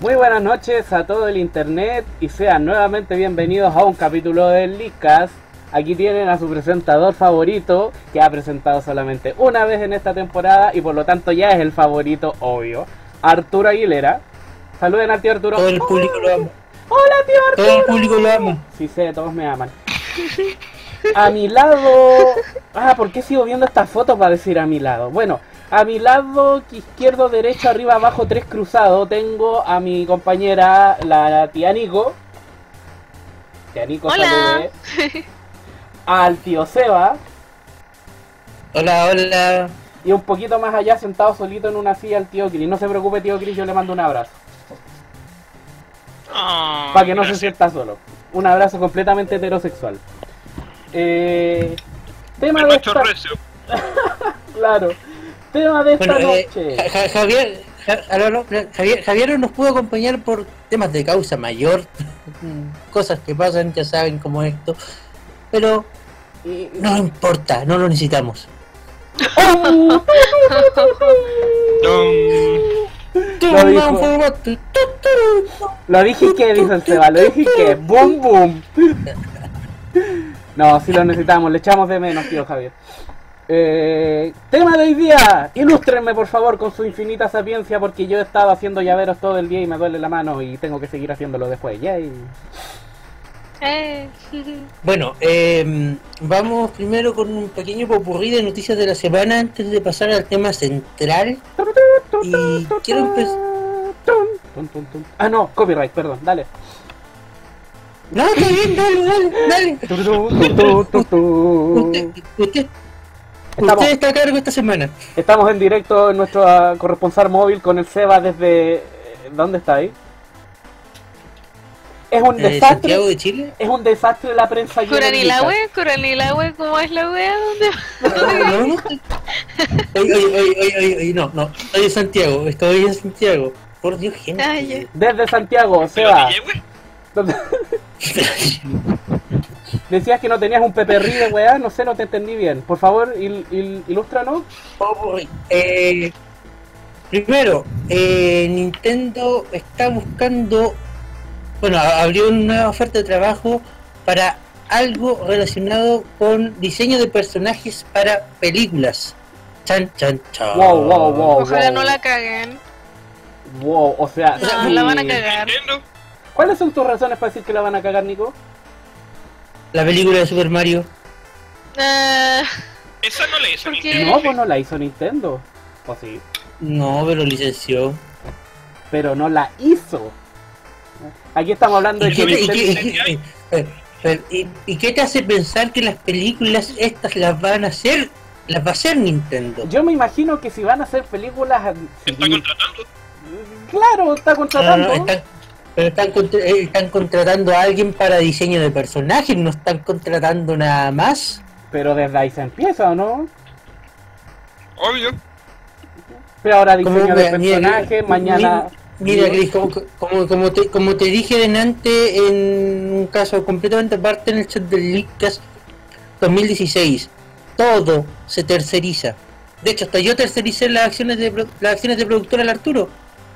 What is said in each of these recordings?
Muy buenas noches a todo el internet y sean nuevamente bienvenidos a un capítulo del Leadcast. Aquí tienen a su presentador favorito que ha presentado solamente una vez en esta temporada y por lo tanto ya es el favorito obvio, Arturo Aguilera. Saluden al tío Arturo. Todo el público lo ama. Hola tío Arturo. Todo el público lo ama. Sí sé, todos me aman. A mi lado... Ah, ¿por qué sigo viendo esta foto para decir a mi lado? Bueno, a mi lado izquierdo, derecho, arriba, abajo, tres cruzados, tengo a mi compañera, la tía Nico. Tía Nico, Hola. salude. Al tío Seba. Hola, hola. Y un poquito más allá, sentado solito en una silla, el tío Cris. No se preocupe, tío Cris, yo le mando un abrazo. Ah, Para que no se sienta solo. Un abrazo completamente heterosexual. Eh, tema de esta... Claro. Tema de esta Bueno, eh, noche. Ja- Ja- Javier, Ja- Javier, Javier no nos pudo acompañar por temas de causa mayor, cosas que pasan, ya saben como esto, pero no importa, no lo necesitamos. Lo dijo. Lo dije que dijo el Seba, lo dije que boom boom. No, si lo necesitamos, le echamos de menos, tío Javier. Eh, tema de hoy día, ilústrenme por favor con su infinita sapiencia porque yo he estado haciendo llaveros todo el día y me duele la mano y tengo que seguir haciéndolo después. Yay. Eh, Bueno, eh, vamos primero con un pequeño popurrí de noticias de la semana antes de pasar al tema central. Y quiero empezar... Ah, no, copyright, perdón, dale. No, está bien, dale, dale, dale. Usted, usted, Estamos- usted está a cargo esta semana. Estamos en directo en nuestro ah, corresponsal móvil con el Seba desde... eh, ¿Dónde está ahí? Es un Eh, desastre. Santiago de Chile. Es un desastre la prensa Curanilahue, Curanilahue, ¿cómo es la wea? ¿Dónde va? No, no, no. Oye, oye, oye, oye, oye, oye, no, no. Estoy en Santiago, estoy en Santiago. Por Dios, gente. Ah. Desde Santiago, ¿Pero Seba. de? ¿dónde- Decías que no tenías un peperrí de weá, no sé, no te entendí bien. Por favor, il, il- ilústranos. Eh, primero, eh, Nintendo está buscando, bueno, abrió una nueva oferta de trabajo para algo relacionado con diseño de personajes para películas. Chan, chan, chan. Wow, wow, wow. Ojalá wow. no la caguen. Wow, o sea, No, sí. la van a cagar. ¿Cuáles son tus razones para decir que la van a cagar, Nico? La película de Super Mario. Ah, esa no la hizo. Nintendo. No, pues no la hizo Nintendo. O sí, No, pero licenció. pero no la hizo. Aquí estamos hablando de ¿Y que qué, te- y Nintendo- qué- y qué- eh, eh, y- y qué te hace pensar que las películas estas las van a hacer? Las va a hacer Nintendo. Yo me imagino que si van a hacer películas... ¿Se está contratando? Claro, está no, contratando. no, pero están, contra- eh, están contratando a alguien para diseño de personajes, no están contratando nada más. Pero desde ahí se empieza, ¿o no? Obvio. Pero ahora diseño de personaje, mañana... Mira, Cris, como, como, como, te, como te dije delante en un caso completamente aparte en el chat del Leakcast 2016, todo se terceriza. De hecho, hasta yo tercericé las acciones de pro- las acciones de productora al Arturo.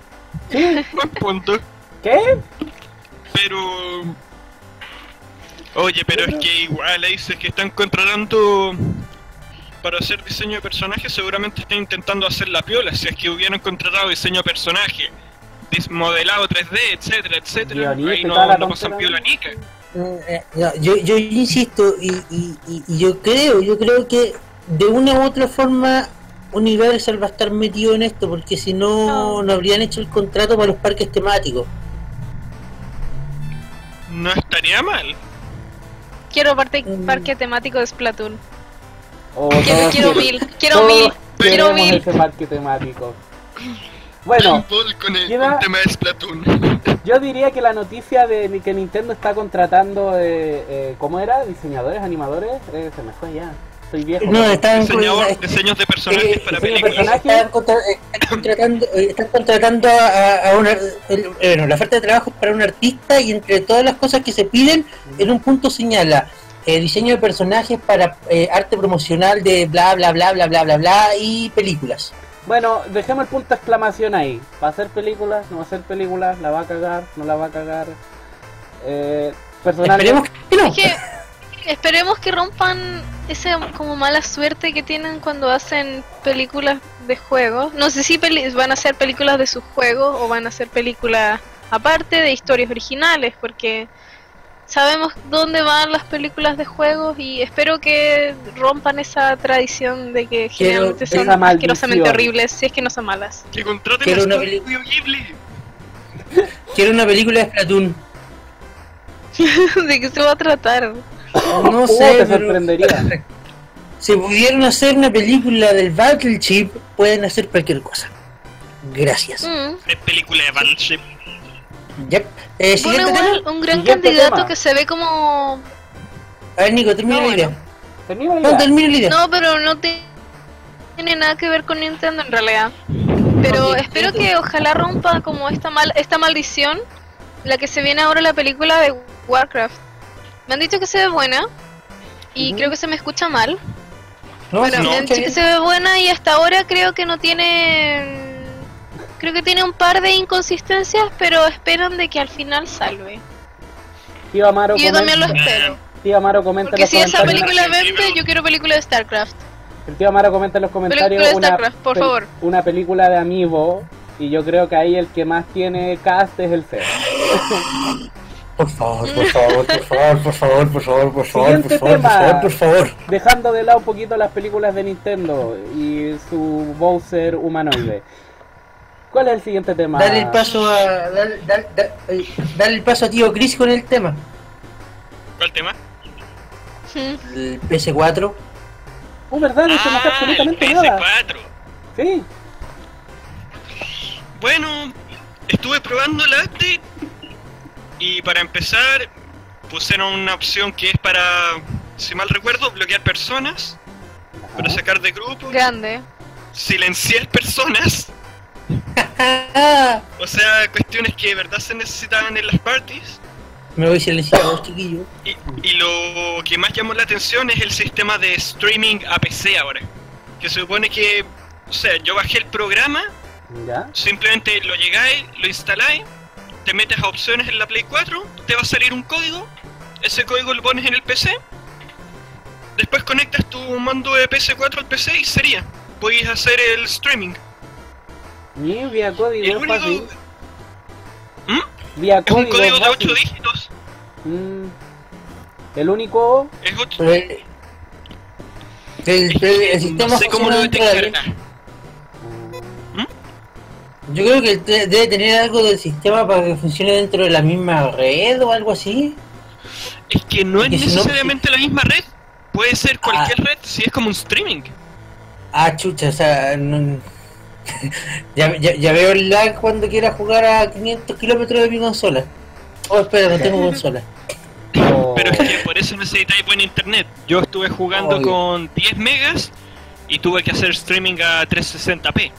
Buen punto. ¿Qué? Pero. Oye, pero es que igual ahí dices que están contratando para hacer diseño de personaje, seguramente están intentando hacer la piola. Si es que hubieran contratado diseño de personaje, modelado 3D, etcétera, etcétera, Guionista ahí no, no pasan piola nica. Eh, no, yo, yo insisto y, y- y- y yo creo, yo creo que de una u otra forma Universal va a estar metido en esto porque si no No. no habrían hecho el contrato para los parques temáticos. No estaría mal. quiero parte, Mm. parque temático de Splatoon. O Quiero, quiero mil, quiero todos mil, quiero mil. ese parque temático. Bueno, Paintball con el, queda- con tema de Splatoon. yo diría que la noticia de que Nintendo está contratando, eh, eh, ¿cómo era? ¿Diseñadores, animadores? Eh, se me fue ya. Soy viejo. No, están, Diseñador, eh, diseños de personajes eh, para películas. personajes. están, contra- eh, están contratando, eh, están contratando a, una, el- eh, bueno, la oferta de trabajo es para un artista y entre todas las cosas que se piden, en un punto señala eh, diseño de personajes para eh, arte promocional de bla bla bla bla bla bla bla y películas. Bueno, dejemos el punto de exclamación ahí. ¿Va a hacer películas? ¿No va a hacer películas? ¿La va a cagar? ¿No la va a cagar? Eh, personalmente... Esperemos que no. Esperemos que rompan esa como mala suerte que tienen cuando hacen películas de juegos. No sé si peli- van a hacer películas de sus juegos o van a hacer películas aparte de historias originales, porque sabemos dónde van las películas de juegos y espero que rompan esa tradición de que generalmente son asquerosamente horribles, si es que no son malas. Que contraten Quiero a una Studio Ghibli. Quiero una película de Splatoon. ¿De qué se va a tratar? No Oh, sé, te pero- sorprendería. Si pudieran hacer una película del Battleship, pueden hacer cualquier cosa. Gracias. Mm. Es película de Battleship. Yep. Eh, Bueno, igual, un gran Siguiente candidato tema. que se ve como A ver, Nico, termina No, la idea. bueno. Termina la No, termina la idea. No, pero no te- tiene nada que ver con Nintendo en realidad. Pero espero que ojalá rompa como esta mal esta maldición, la que se viene ahora la película de Warcraft. Me han dicho que se ve buena y Ujú. creo que se me escucha mal. No, Bueno, sí, me han dicho que se ve buena y hasta ahora creo que no tiene creo que tiene un par de inconsistencias, pero esperan de que al final salve. Tío Amaro, Y yo también lo espero. tío Amaro comenta en Porque los si esa comentarios. película vende, yo quiero película de StarCraft. El tío Amaro comenta en los comentarios de una, por favor. una película de Amiibo y yo creo que ahí el que más tiene cast es el Cero. Por favor, por favor, por favor, por favor, por favor, por favor, Siguiente por favor, por tema. favor, por favor. Dejando de lado un poquito las películas de Nintendo y su Bowser humanoide. ¿Cuál es el siguiente tema? Dale el paso a. Dale, dale- dale- eh, dale el paso a tío Chris con el tema. ¿Cuál tema? El PS4. Oh, verdad, no se Ah, absolutamente el nada. PS4. Sí, Bueno, estuve probando la update y para empezar pusieron una opción que es para, si mal recuerdo, bloquear personas, para sacar de grupos, Grande. silenciar personas, Ah, o sea, cuestiones que de verdad se necesitaban en las parties. me voy silenciado, chiquillo. Y, y lo que más llamó la atención es el sistema de streaming a PC ahora. Que se supone que, o sea, yo bajé el programa, ¿Ya? simplemente lo llegáis, lo instaláis, te metes a opciones en la Play 4, te va a salir un código, ese código lo pones en el PC, después conectas tu mando de PS4 al PC y sería. Podéis hacer el streaming. Ni vía código, El único. fácil. ¿Mm? Vía Es un código, código de fácil. 8 dígitos. Mm. El único. Es ocho- Pero el, el, es el- el sistema no sé cómo lo detectará. Yo creo que debe tener algo del sistema para que funcione dentro de la misma red o algo así. Es que no es Porque si no, necesariamente la misma red. Puede ser cualquier red si es como un streaming. Ah, chucha, o sea, no- ya, ya, ya veo el lag cuando quiera jugar a 500 kilómetros de mi consola. Oh, espera, no tengo consola. Oh. Pero es que por eso necesitáis buen internet. Yo estuve jugando Obvio. con 10 megas y tuve que hacer streaming a 360p.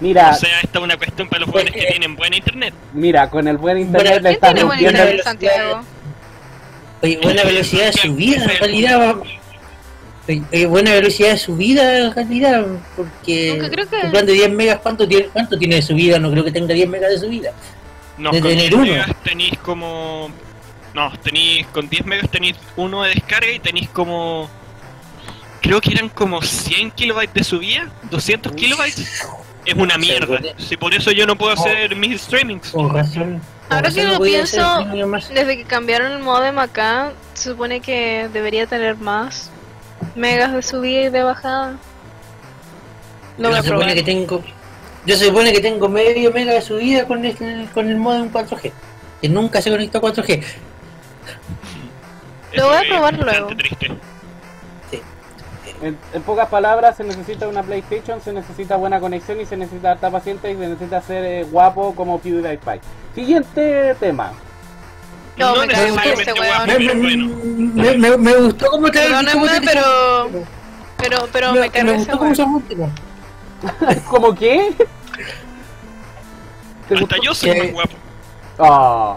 Mira, O sea, esta es una cuestión para los jóvenes que tienen buena internet. mira, con el buen internet Bueno, le ¿Quién estás rompiendo internet el... Santiago? Oye, buena velocidad de subida en realidad. Oye, buena velocidad de subida en realidad, porque Aunque creo que- un plan de 10 megas, ¿cuánto tiene, ¿cuánto tiene de subida? No creo que tenga 10 megas de subida. No, De con tener 10 uno. megas tenéis como. No, tenéis. Con 10 megas tenéis uno de descarga y tenéis como. Creo que eran como 100 kilobytes de subida, 200 kilobytes. Es una mierda. Si por eso yo no puedo hacer mis streamings. Con razón. con Ahora que no lo pienso. Desde que cambiaron el modem acá, se supone que debería tener más megas de subida y de bajada. Lo voy Yo a se supone probar. que tengo yo se supone que tengo medio mega de subida con el, con el modem 4G que nunca se conectó a 4G Lo voy a probar luego. triste. En, en pocas palabras, se necesita una PlayStation, se necesita buena conexión y se necesita estar paciente y se necesita ser eh, guapo como PewDiePie. Siguiente tema. No, No me cae mal necesariamente ese guapo, weón. me, me- bueno. me, me- me gustó cómo te Perdóname, pero. Pero, pero me, carga ese gustó se último ¿Cómo qué? ¿Te Hasta gustó? yo soy ¿Qué? más guapo. Ah,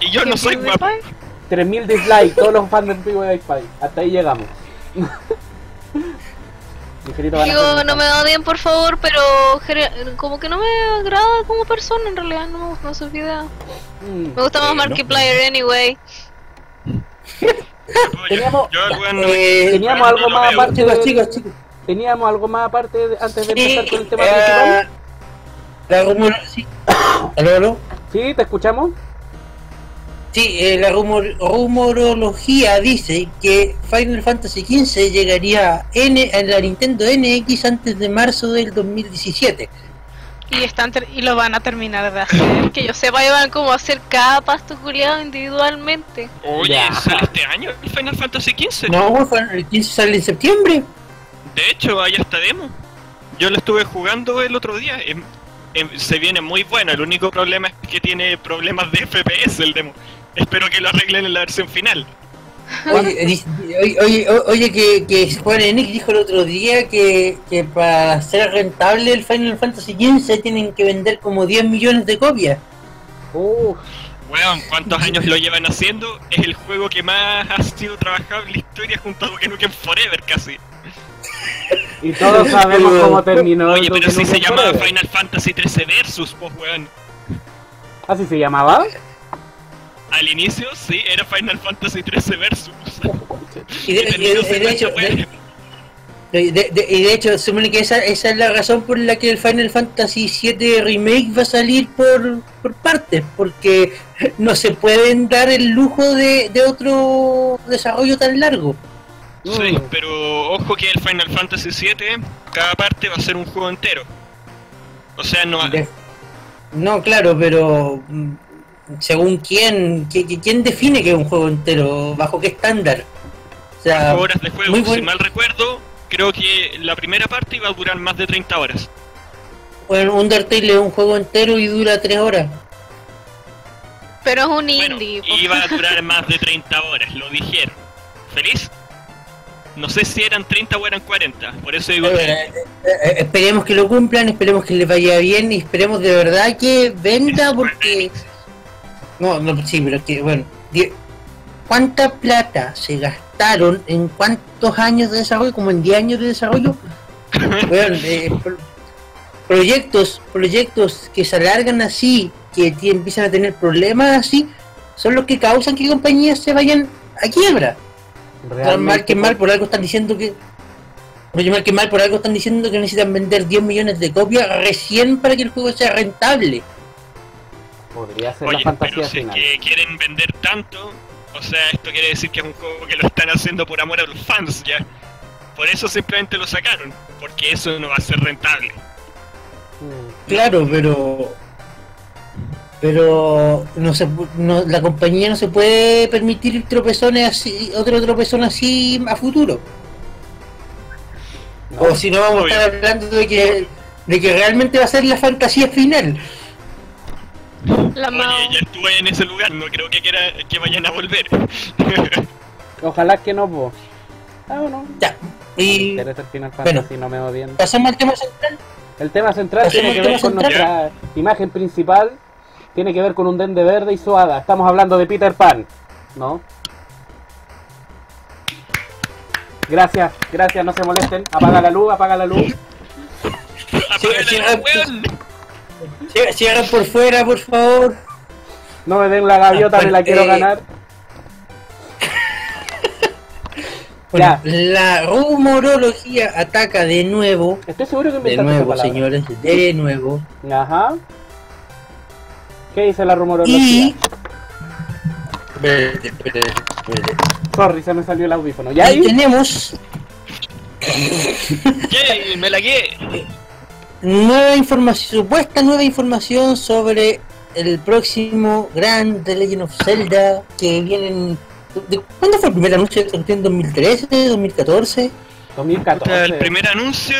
Y yo no ¿Quién soy guapo. PewDiePie? 3000 dislikes, todos los fans de PewDiePie. Hasta ahí llegamos. Digo, no me da bien por favor, pero como que no me agrada como persona en realidad, no me gustan sus videos. Mm. Me gusta más Bueno. Markiplier anyway. Teníamos- Yo, Eh, algo más veo. aparte Chicos, de- chicos, chicos. Teníamos algo más aparte de- antes de Sí, empezar con el tema eh, principal. La rumor... Sí. ¿Aló, aló? Sí, te escuchamos. Sí, eh, la rumor, rumorología dice que Final Fantasy XV llegaría a, N, a la Nintendo NX antes de marzo del 2017. Y están ter- y lo van a terminar de hacer. Que yo sepa, iban como a hacer cada pasto culiado individualmente. Oye, Ya. ¿sale este año el Final Fantasy XV? No, el 15 sale en septiembre. De hecho, hay hasta demo. Yo lo estuve jugando el otro día. em- em, se viene muy bueno. El único problema es que tiene problemas de FPS el demo. Espero que lo arreglen en la versión final. Oye, oye, oye, oye, que, que Square Enix dijo el otro día que, que para ser rentable el Final Fantasy XV tienen que vender como 10 millones de copias. Uf, Weón, ¿cuántos años lo llevan haciendo? Es el juego que más ha sido trabajado en la historia junto a Duke Nukem Forever casi. y todos sabemos cómo terminó. Oye, pero si se llamaba Forever. Final Fantasy 13 Versus, pues weón. ¿Así se llamaba? Al inicio, sí, era Final Fantasy 13 Versus. Y de, Y de- y hecho, cuántas de, weas. de- de- y de hecho, supone que esa, esa es la razón por la que el Final Fantasy VII Remake va a salir por, por partes, porque no se pueden dar el lujo de, de otro desarrollo tan largo. Sí, pero ojo que el Final Fantasy 7, cada parte va a ser un juego entero. O sea, no De- No, claro, pero mm, según quién, ¿qui- qui- quién define que es un juego entero, bajo qué estándar. O sea, horas de juego. muy Si mal recuerdo, creo que la primera parte iba a durar más de 30 horas. bueno, Undertale es un juego entero y dura 3 horas. Pero es un Bueno, indie. po. iba a durar más de 30 horas, lo dijeron. ¿Feliz? No sé si eran 30 o eran 40, por eso digo... Eh, eh, esperemos que lo cumplan, esperemos que les vaya bien y esperemos de verdad que venda porque... No, no, sí, pero que, bueno, ¿cuánta plata se gastaron en cuántos años de desarrollo? Como en 10 años de desarrollo. Bueno, eh, pro- proyectos, proyectos que se alargan así, que empiezan a tener problemas así, son los que causan que compañías se vayan a quiebra. Tan mal que mal, por algo están diciendo que. Mal que mal, por algo están diciendo que necesitan vender 10 millones de copias recién para que el juego sea rentable. Podría ser la Oye, fantasía pero si es que quieren vender tanto, o sea, esto quiere decir que es un juego que lo están haciendo por amor a los fans ya. Por eso simplemente lo sacaron, porque eso no va a ser rentable. Mm. Claro, pero. Pero no se, pu- no, la compañía no se puede permitir tropezones así, otro tropezón así a futuro. No. O si no vamos a estar hablando de que, de que realmente va a ser la fantasía final. La. Oye, ya estuve en ese lugar, no creo que, quiera, que vayan a volver. Ojalá que no, po. Ah, bueno. Ya. Y Interesa el Final bueno. Fantasy, no me va bien. pasamos al tema central. El tema central tiene que ver con central. nuestra imagen principal. Tiene que ver con un dende verde y su hada. Estamos hablando de Peter Pan, ¿no? Gracias, gracias, no se molesten. Apaga la luz, apaga la luz. Apágala, sí, weón. Cierra- Cierra por fuera, por favor. No me den la gaviota, me la quiero ganar. Bueno, Ya. la rumorología ataca de nuevo. Estoy seguro que De inventaste esa nuevo, señores, de nuevo. Ajá. ¿Qué dice la rumorología? Y. Espérate, espérate, espérate. Sorry, se me salió el audífono. Y ¿Ya ahí? tenemos Yay, me lagué. Nueva información, supuesta nueva información sobre el próximo gran The Legend of Zelda que viene en... ¿de- ¿Cuándo fue el primer anuncio cuestión? ¿2013? ¿2014? 2014. Puta, el primer anuncio.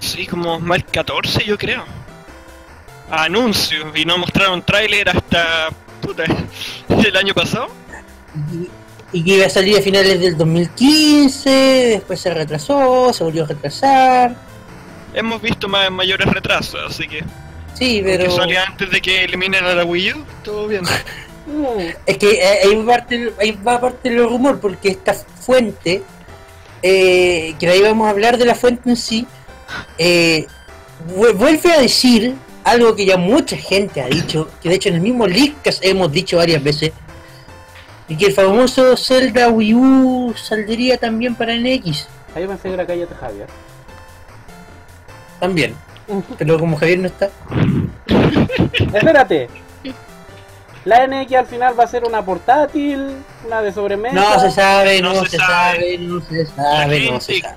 Sí, como mal 14, yo creo. Anuncio, y no mostraron tráiler hasta. puta, el año pasado. Y, y que iba a salir a finales del 2015, después se retrasó, se volvió a retrasar. Hemos visto más, mayores retrasos, así que. Sí, Que pero... salía antes de que eliminen a la Wii U, todo bien. Es que eh, ahí va parte, ahí va parte del rumor, porque esta fuente eh, que ahí vamos a hablar de la fuente en sí, eh, vu- vuelve a decir algo que ya mucha gente ha dicho, que de hecho en el mismo Leadcast hemos dicho varias veces, y que el famoso Zelda Wii U saldría también para NX, Ahí yo pensé que era Cállate Javier. También. Pero como Javier no está, Espérate. La NX al final va a ser una portátil, una de sobremesa. no se sabe, no, No se, se sabe, sabe. no se sabe, no se sabe.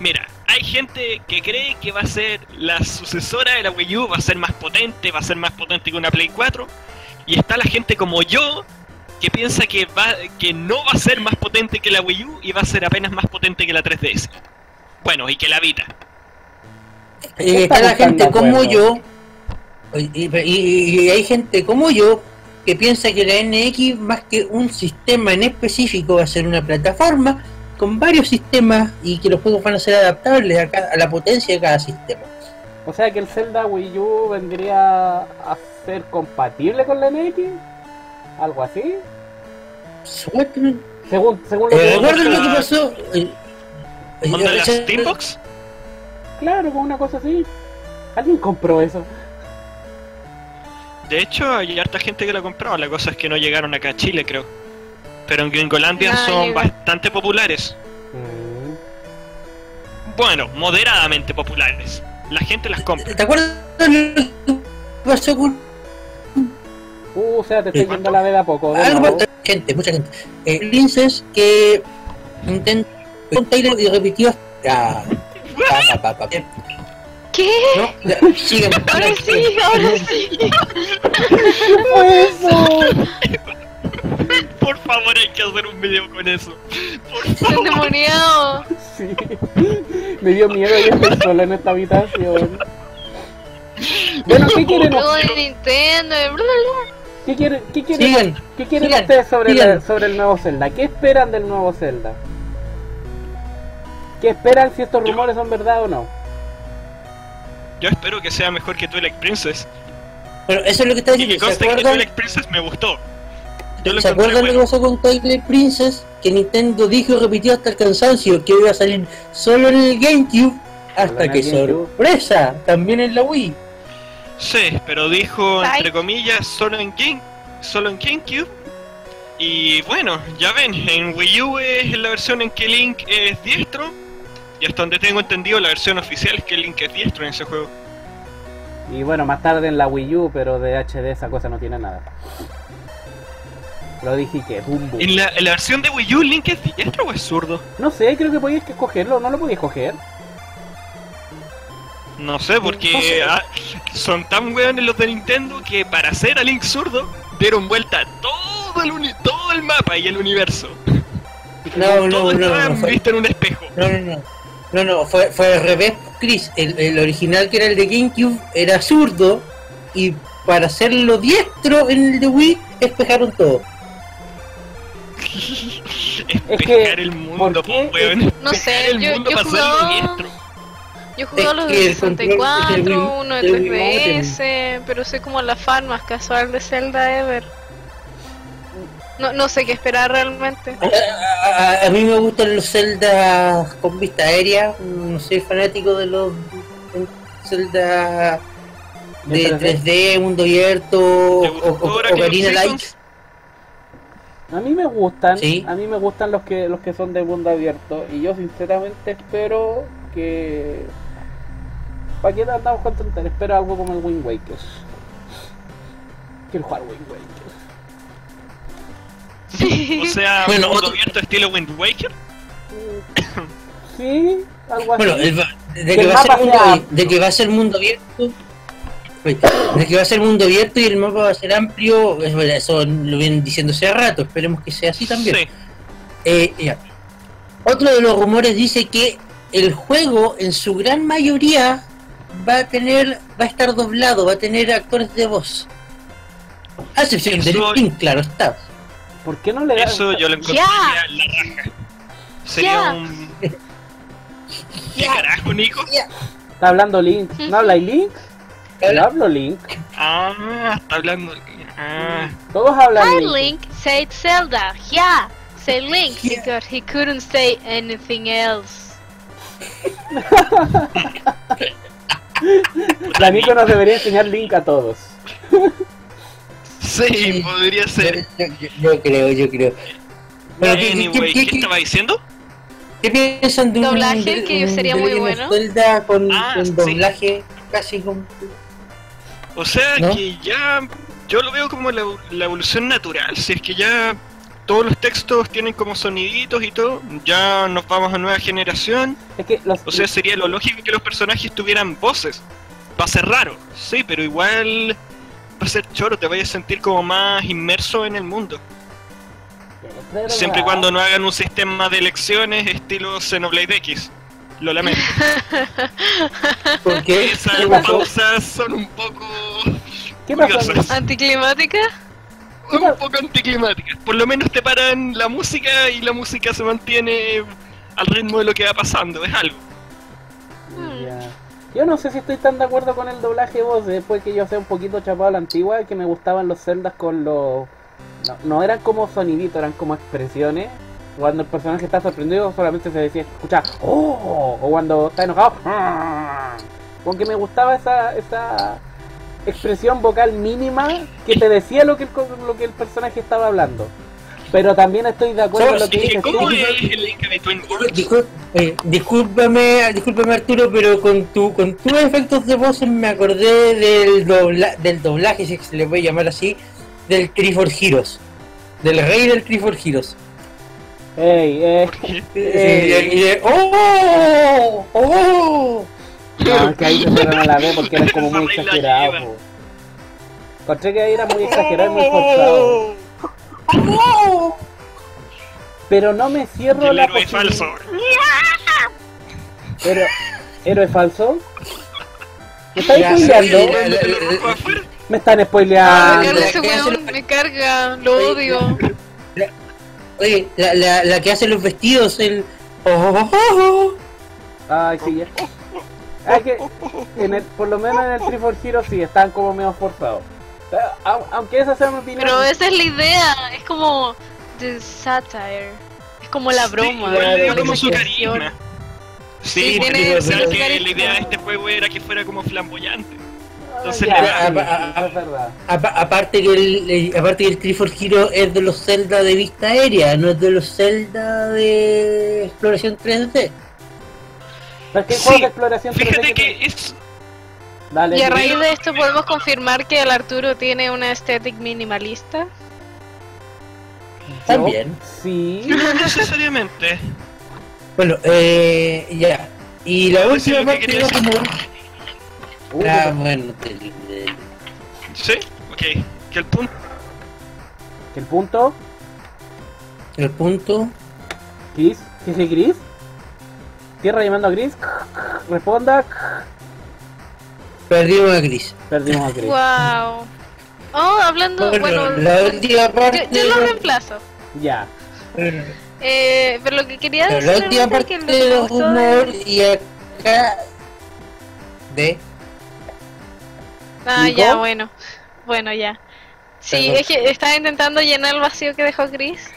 Mira, hay gente que cree que va a ser la sucesora de la Wii U, va a ser más potente, va a ser más potente que una Play 4. Y está la gente como yo que piensa que va que no va a ser más potente que la Wii U y va a ser apenas más potente que la 3DS. Bueno, y que la Vita. Eh, Está la gente como yo, y, y- y hay gente como yo que piensa que la NX más que un sistema en específico va a ser una plataforma con varios sistemas y que los juegos van a ser adaptables a, cada- a la potencia de cada sistema. O sea que el Zelda Wii U vendría a ser compatible con la NX. Algo así. Según, según lo Eh, que ¿Recuerdan lo que la- pasó? Eh, eh, ¿Onda la eh, Steambox? Claro, con una cosa así. ¿Alguien compró eso? De hecho, hay harta gente que la ha comprado. La cosa es que no llegaron acá a Chile, creo. Pero en Gringolandia Ah, son llega. bastante populares. Mm. Bueno, moderadamente populares. La gente las compra. ¿Te acuerdas lo que pasó con Uh, o sea, te estoy ¿Y yendo la veda poco. de algo gente, mucha gente. Eh, Princess que intentó con Taylor y repitió ah, pa, pa, pa, pa. ¿Qué? No, ya. Ahora sí, ahora sí. ¿Qué fue eso? Por favor, hay que hacer un video con eso. Por favor. endemoniado. Sí. Me dio miedo y estoy solo en esta habitación. Bueno, ¿qué quieren, Juego de Nintendo. bla, bla. ¿qué quieren, qué quieren, Sigan. qué quieren sigan, ustedes sobre, sigan. la- sobre el nuevo Zelda? ¿Qué esperan del nuevo Zelda? ¿Qué esperan si estos Yo- rumores son verdad o no? Yo espero que sea mejor que Twilight Princess. Pero eso es lo que está Y que diciendo. ¿Se conste que Twilight Princess me gustó. Yo ¿se acuerdan lo que bueno. pasó con Twilight Princess? Que Nintendo dijo y repitió hasta el cansancio que iba a salir solo en el GameCube. Hasta que GameCube. sorpresa, también en la Wii. Sí, pero dijo Bye. entre comillas solo en Game, solo en GameCube. Y bueno, ya ven, en Wii U es la versión en que Link es diestro. Y hasta donde tengo entendido, la versión oficial es que Link es diestro en ese juego. Y bueno, más tarde en la Wii U, pero de HD esa cosa no tiene nada. Lo dije que, boom, boom. ¿En la, en la versión de Wii U, Link es diestro o es zurdo? No sé, creo que podías que escogerlo, ¿no lo podías escoger? No sé, porque No sé. ah, son tan weones los de Nintendo que para hacer a Link zurdo dieron vuelta todo el, uni- todo el mapa y el universo. No, no, todo no, estaba no, visto en un espejo. no, no, no. No, no, fue, fue al revés, Chris. El, el original que era el de GameCube era zurdo y para hacerlo diestro en el de Wii, espejaron todo. Espejar el mundo, po, weón. No sé, el yo- mundo yo para hacerlo jugaba- diestro. Yo jugué a los de que el control es el 64, Wii- uno de el Wii 3DS, pero soy como la fan más casual de Zelda ever. No, no sé qué esperar realmente. A, a- a mí me gustan los Zelda con vista aérea. No soy fanático de los Zelda de ¿De 3D, mundo abierto o, ¿Te gustó o, Ocarina Light. Seasons? A mí me gustan, Sí. a mí me gustan los que los que son de mundo abierto y yo sinceramente espero que ¿Para qué andamos con tonterías? Espero algo como el Wind Waker. Quiero jugar Wind Waker. O sea, Bueno, mundo otro- abierto estilo Wind Waker. Sí, algo así. Bueno, el va- de, Que va a ser mundo, de que va a ser mundo abierto. De que va a ser mundo abierto y el mapa va a ser amplio, eso lo vienen diciendo hace rato, esperemos que sea así también. Sí. Eh, ya. Otro de los rumores dice que el juego en su gran mayoría va a tener, va a estar doblado, va a tener actores de voz. A excepción de Link, claro está. ¿Por qué no le das? Eso yo lo encontraría la raja. Sería un. ¿Qué carajo, Nico? Está hablando Link. ¿No habla Link? Yo hablo Link. Ah, está hablando. Ah, Todos hablan Hi Link. Link, say Zelda, yeah. say Link Yeah. because he couldn't say anything else. La Nico nos debería enseñar Link a todos. Sí, podría ser. Yo, yo- yo creo, yo creo. Bueno, ¿qué- qué- Anyway, qué- ¿qué qué- estaba diciendo? ¿Qué piensan de un Doblaje, que sería muy bueno. Zelda con, Ah, con sí. doblaje casi con... O sea ¿No? que ya yo lo veo como la, la evolución natural. Si es que ya todos los textos tienen como soniditos y todo, ya nos vamos a nueva generación. Es que los, O sea, sería lo lógico que los personajes tuvieran voces. Va a ser raro, sí, pero igual a ser choro, te vayas a sentir como más inmerso en el mundo. Siempre y cuando no hagan un sistema de elecciones estilo Xenoblade X. Lo lamento. ¿Por qué? Esas ¿Qué pausas son un poco ¿Qué curiosas. ¿Anticlimática? un poco anticlimáticas. Por lo menos te paran la música y la música se mantiene al ritmo de lo que va pasando, es algo. Yo no sé si estoy tan de acuerdo con el doblaje de voz, después que yo sea un poquito chapado a la antigua, que me gustaban los celdas con los... No, no eran como soniditos, eran como expresiones. Cuando el personaje está sorprendido solamente se decía, escucha, ¡oh! O cuando está enojado, ¡ah! Como que me gustaba esa, esa expresión vocal mínima que te decía lo que lo que el personaje estaba hablando. Pero también estoy de acuerdo con lo que Es que, dices ¿Cómo tú. es el link between? Discul- eh, discúlpame, discúlpame Arturo, pero con tu con tus efectos de voz me acordé del dobla, del doblaje, si se le puede llamar así, del Trifor Heroes. Del rey del Trifor Heroes. Ey, eh. Eh, ¡Oh! ¡Oh! No, que ahí se fueron a la vez porque era como muy Esa regla exagerado. lleva. po. Encontré que ahí era muy exagerado y muy forzado. ¡Oh! Pero no me cierro el la héroe falso. Pero, ¿Héroe falso? ¿Me están spoileando? sí, la- la- ¿Te lo rojo afuera? Me están Ah, spoileando. me carga ese weón, me carga, lo odio. Oye, la, la, la que hace los vestidos, el. ¡Oh! oh, oh, oh. Ay, sí, ya. Ah, que en el, por lo menos en el 3 for Heroes sí, están como medio forzados. Ah, au- Aunque esa sea mi opinión. Pero esa es la idea, es como the satire. Es como la broma. Sí, la como su carisma. Sí, Sí, tiene- pero o sea, tiene que carisma. la idea de este juego era que fuera como flamboyante. Ah, entonces ya, le sí, da- sí, a- a- es verdad. Apa- aparte que el eh, aparte que el Trifor Hero es de los Zelda de vista aérea, no es de los Zelda de exploración 3D. Pero es que Sí, juegos de exploración 3D Fíjate te- que es Dale, Y a raíz de esto podemos confirmar que el Arturo tiene una estética minimalista. También. Sí. no necesariamente. Bueno, eh, ya. Y la última que era como... Ah, bueno, terrible. ¿Sí? Ok. Que el punto que el punto. El punto... Chris. ¿Qué es Chris? Tierra llamando a Chris. Responda. Perdimos a Gris. Perdimos a Chris. Wow. Oh, hablando, Bueno, bueno, la última parte... yo, yo lo reemplazo. Ya. Eh, pero lo que quería decir la última realmente es parte que de los humor de- y acá... De... Ah, ¿Nico? ya, bueno. Bueno, ya. Sí, Perdón. es que estaba intentando llenar el vacío que dejó Chris.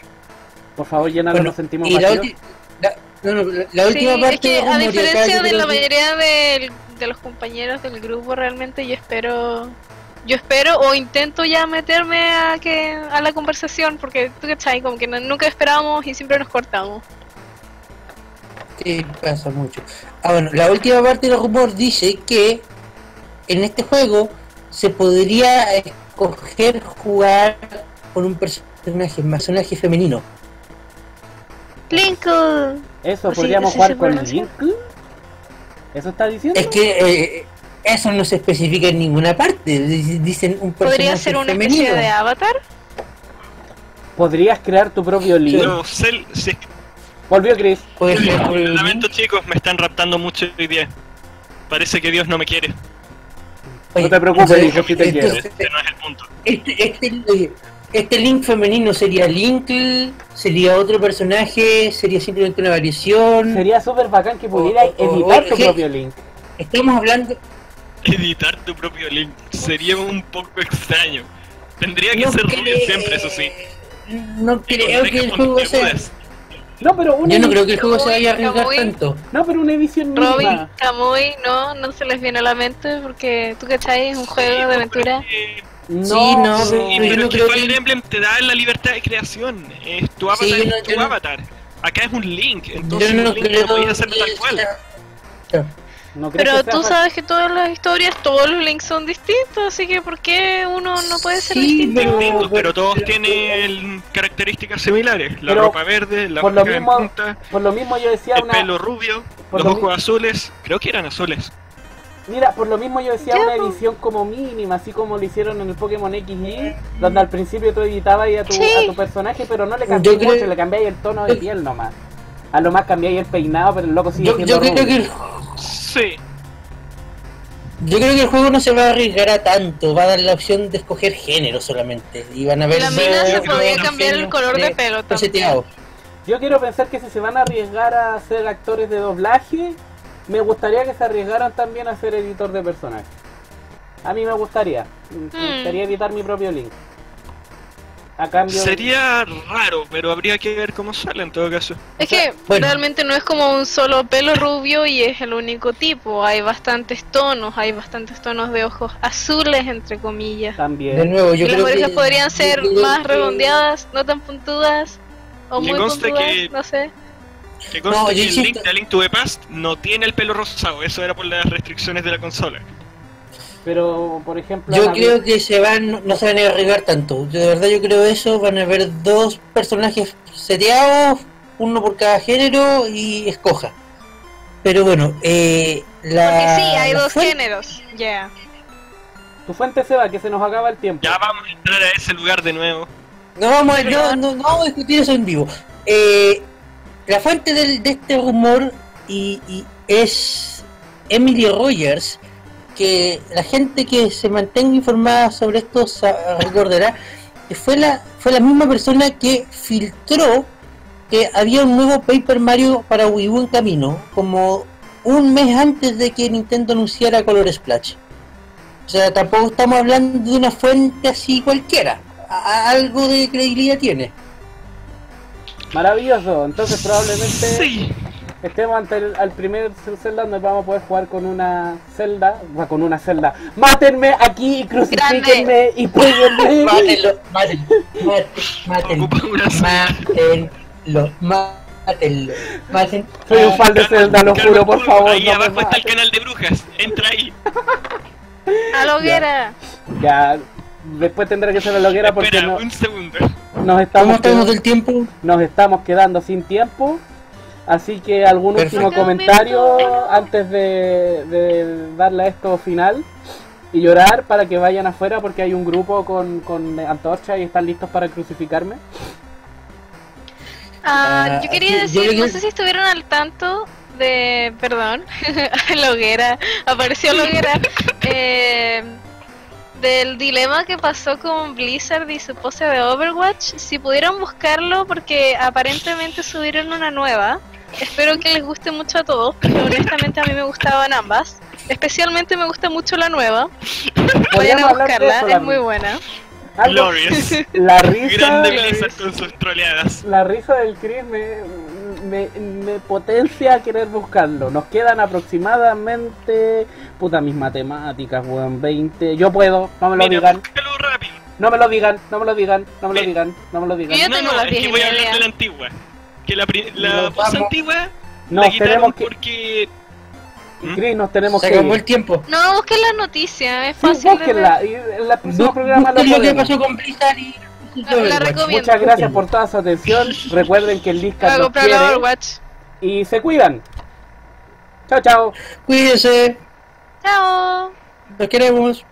Por favor, llénalo, Bueno, nos sentimos y la, vacíos. la- no, no, la- la Sí, última parte es que de a diferencia de la mayoría del- de los compañeros del grupo, realmente yo espero, yo espero o intento ya meterme a que a la conversación, porque tú cachai, como que no- nunca esperábamos y siempre nos cortamos. Sí, pasa mucho. Ah, bueno, la última parte del rumor dice que en este juego se podría escoger jugar con un personaje, un personaje femenino. Linkle. Eso, podríamos ¿sí jugar con pronuncia? ¿Eso está diciendo? Es que eh, eso no se especifica en ninguna parte. Di- Dicen un personaje Podría ser una femenino. especie de avatar. ¿Podrías crear tu propio es que- Volvió Chris. Puede ser lo un- lamento chicos, me están raptando mucho hoy día. Parece que Dios no me quiere. Oye, No te preocupes, hijo, si te quiero. Este no es el punto. Este, este, oye, este Link femenino sería Link, sería otro personaje, sería simplemente una variación. Sería súper bacán que O- o- editar o- tu propio Link. Estamos hablando, Editar tu propio link sería un poco extraño. Tendría que No ser rubio siempre, eso sí. no creo que el juego sea. No, pero una Yo no creo que el edición- juego se vaya a Muy arriesgar tanto. No, pero una edición Robin. Kamui, no, no se les viene a la mente porque tú cachai, es un juego de aventura. No, Sí, no, Sí, pero yo pero no es que creo Fire que- Emblem te da la libertad de creación. Es tu avatar, Sí, no- es tu no- avatar. Acá es un link, entonces Yo no un link creo lo podías hacer tal cual. sea- no Pero sea tú fa- sabes que todas las historias, todos los links son distintos, así que ¿por qué uno no puede ser Sí, distinto? pero- Distintos, pero todos pero- tienen características similares. La ropa verde, la por lo boca en mismo, punta, por lo mismo yo decía el una pelo rubio, por los lo ojos azules. Creo que eran azules. Mira, por lo mismo yo decía una edición como mínima, así como lo hicieron en el Pokémon XY, donde al principio tú editabas a tu, Sí. a tu personaje, pero no le cambiáis Yo creo- mucho, le cambiáis el tono de piel nomás. A lo más cambiáis el peinado, pero el loco sigue Yo, siendo yo creo rubio. que el, Sí. yo creo que el juego no se va a arriesgar a tanto, va a dar la opción de escoger género solamente. Y van a ver La mina se podía cambiar el color de pelo también. Yo quiero pensar que si se van a arriesgar a ser actores de doblaje, me gustaría que se arriesgaran también a ser editor de personajes. A mí me gustaría. Me Hmm. gustaría editar mi propio link. A cambio... Sería raro, pero habría que ver cómo sale en todo caso. Es que Bueno. realmente no es como un solo pelo rubio y es el único tipo. Hay bastantes tonos, hay bastantes tonos de ojos azules, entre comillas. De También. nuevo, yo y las creo orejas que podrían ser más redondeadas, no tan puntudas, o Me muy puntudas, que- no sé. Que conste No, que el link de Link to the Past no tiene el pelo rosado, eso era por las restricciones de la consola. Pero, por ejemplo... Yo creo que se van, no se van a arriesgar tanto. Yo de verdad yo creo eso, van a haber dos personajes seteados, uno por cada género y escoja. Pero bueno, eh, la... Porque sí, hay dos fuente- géneros. Ya. Tu fuente se va, que se nos acaba el tiempo. Ya vamos a entrar a ese lugar de nuevo. No vamos, a, no, no, no vamos a discutir eso en vivo. Eh, la fuente de este rumor y, es Emily Rogers, que la gente que se mantenga informada sobre esto recordará que fue la, fue la misma persona que filtró que había un nuevo Paper Mario para Wii U en camino, como un mes antes de que Nintendo anunciara Color Splash. O sea, tampoco estamos hablando de una fuente así cualquiera. Algo de credibilidad tiene. Maravilloso. Entonces probablemente Sí. estemos ante el al primer Zelda donde vamos a poder jugar con una celda. Va, con una celda. Mátenme aquí y crucifíquenme y péguenme. Mátenlo, mátenlo, mátenlo, mátenlo, mátenlo, mátenlo. Soy un fan de Zelda, lo juro, por favor. Ahí no abajo está el canal de brujas. Entra ahí. A la hoguera. Ya, después tendré que ser la hoguera porque Espera, no- un segundo. nos, ¿Cómo estamos quedando, del tiempo? nos estamos quedando sin tiempo. Así que algún Perfecto. último comentario antes de, de darle a esto final y llorar para que vayan afuera porque hay un grupo con, con antorcha y están listos para crucificarme. Ah, Ah, yo quería decir, no sé si estuvieron al tanto de, perdón, la hoguera, apareció la hoguera, eh, del dilema que pasó con Blizzard y su pose de Overwatch. Si pudieran buscarlo, porque aparentemente subieron una nueva. Espero que les guste mucho a todos, porque honestamente a mí me gustaban ambas. Especialmente me gusta mucho la nueva. Vayan a buscarla, eso, es muy buena. Glorious. la risa, Grande Blizzard con sus troleadas. la risa del Chris me, me, potencia a querer buscarlo. Nos quedan aproximadamente, puta mis matemáticas, weón, 20. Yo puedo, no me lo Mira, digan. rápido. No me lo digan, no me lo digan, no me lo digan, no me lo digan. Yo no, tengo no, las es que y voy a hablar de la antigua. Que la, la voz vamos. antigua la Nos quitaron tenemos que. porque... ¿Mm? Chris, nos tenemos Se que. acabó ir. el tiempo. No, busquen las noticias, es Sí, fácil de ver. búsquenla. Y en la próxima Bu- programa lo busquen lo que pasó con Blizzard y... La- la recomiendo. Muchas gracias por toda su atención. Recuerden que el Voy Discord a los quiere. Overwatch. Y se cuidan. Chao, chao. Cuídense, Chao. los queremos.